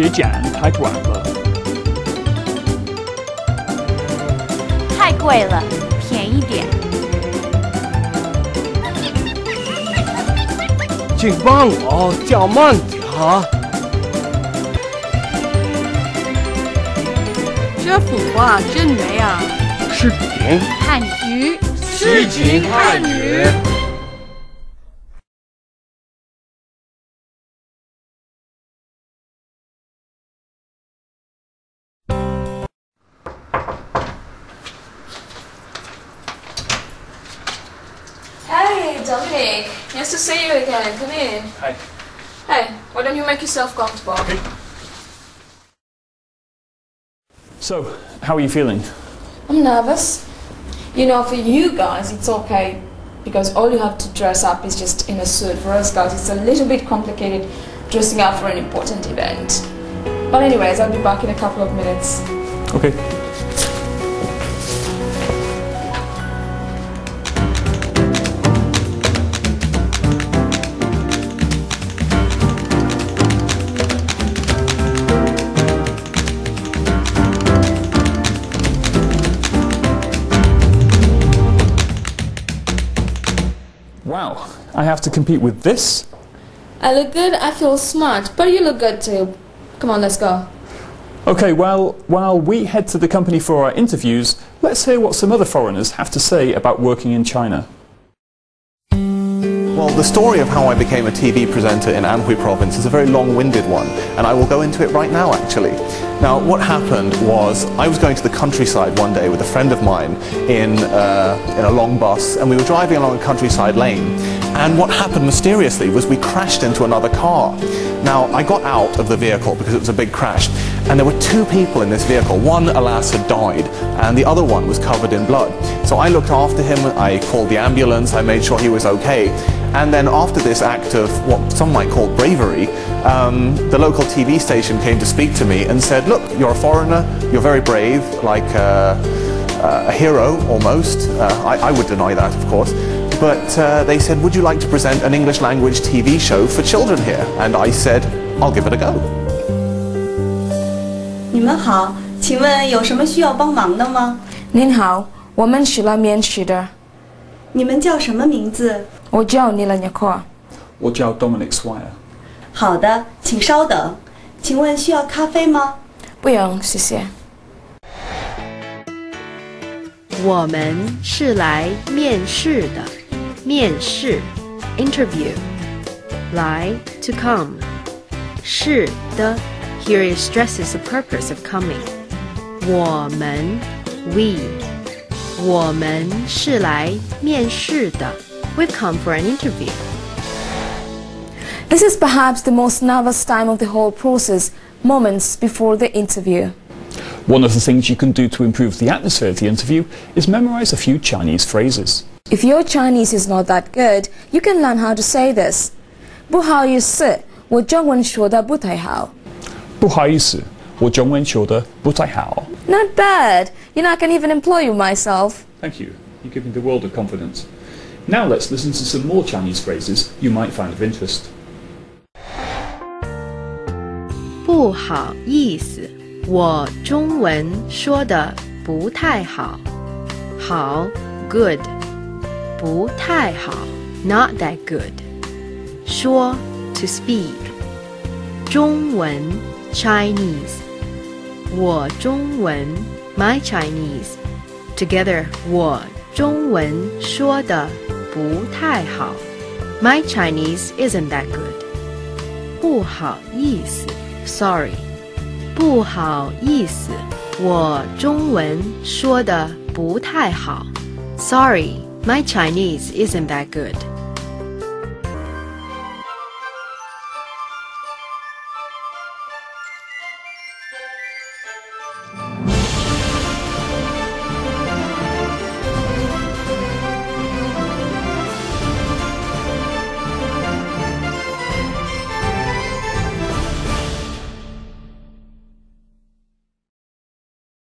别讲太短了。太贵了，便宜点。请帮我叫慢点儿。这幅画真美啊！视频汉语，诗情汉语。Dominic. Nice to see you again. Come in. Hi. Hey, why don't you make yourself comfortable? Okay. So, how are you feeling? I'm nervous. You know, for you guys, it's okay because all you have to dress up is just in a suit. For us guys, it's a little bit complicated dressing up for an important event. But anyways, I'll be back in a couple of minutes. Okay. Wow, I have to compete with this? I look good, I feel smart, but you look good too. Come on, let's go. Okay, well, while we head to the company for our interviews, let's hear what some other foreigners have to say about working in China. Well, the story of how I became a TV presenter in Anhui province is a very long-winded one, and I will go into it right now, actually. Now, what happened was I was going to the countryside one day with a friend of mine in, uh, in a long bus, and we were driving along a countryside lane, and what happened mysteriously was we crashed into another car. Now, I got out of the vehicle because it was a big crash, and there were two people in this vehicle. One, alas, had died, and the other one was covered in blood. So I looked after him, I called the ambulance, I made sure he was okay. And then after this act of what some might call bravery, um, the local TV station came to speak to me and said, look, you're a foreigner, you're very brave, like uh, uh, a hero almost. Uh, I, I would deny that, of course. But uh, they said, would you like to present an English language TV show for children here? And I said, I'll give it a go. 你们好，请问有什么需要帮忙的吗？您好，我们是来面试的。你们叫什么名字？ 我叫尼兰尼克。我叫 Dominic Swire. 好的，请稍等。请问需要咖啡吗？不用，谢谢。我们是来面试的，面试 interview，来 to come，是的 here it stresses the purpose of coming。我们 we，我们是来面试的 ，we've come for an interview。 This is perhaps the most nervous time of the whole process, moments before the interview. One of the things you can do to improve the atmosphere of the interview is memorize a few Chinese phrases. If your Chinese is not that good, you can learn how to say this. 不好意思，我中文说的不太好。不好意思，我中文说的不太好。 Not bad. You know, I can even employ you myself. Thank you. You give me the world of confidence. Now let's listen to some more Chinese phrases you might find of interest. 不好意思，我中文说的不太好。好，good，不太好，not that good。说，to speak。中文，Chinese。我中文，my Chinese。Together，我中文说的 不太好，My Chinese isn't that good。不好意思，Sorry。不好意思，我中文说的不太好，Sorry。My Chinese isn't that good.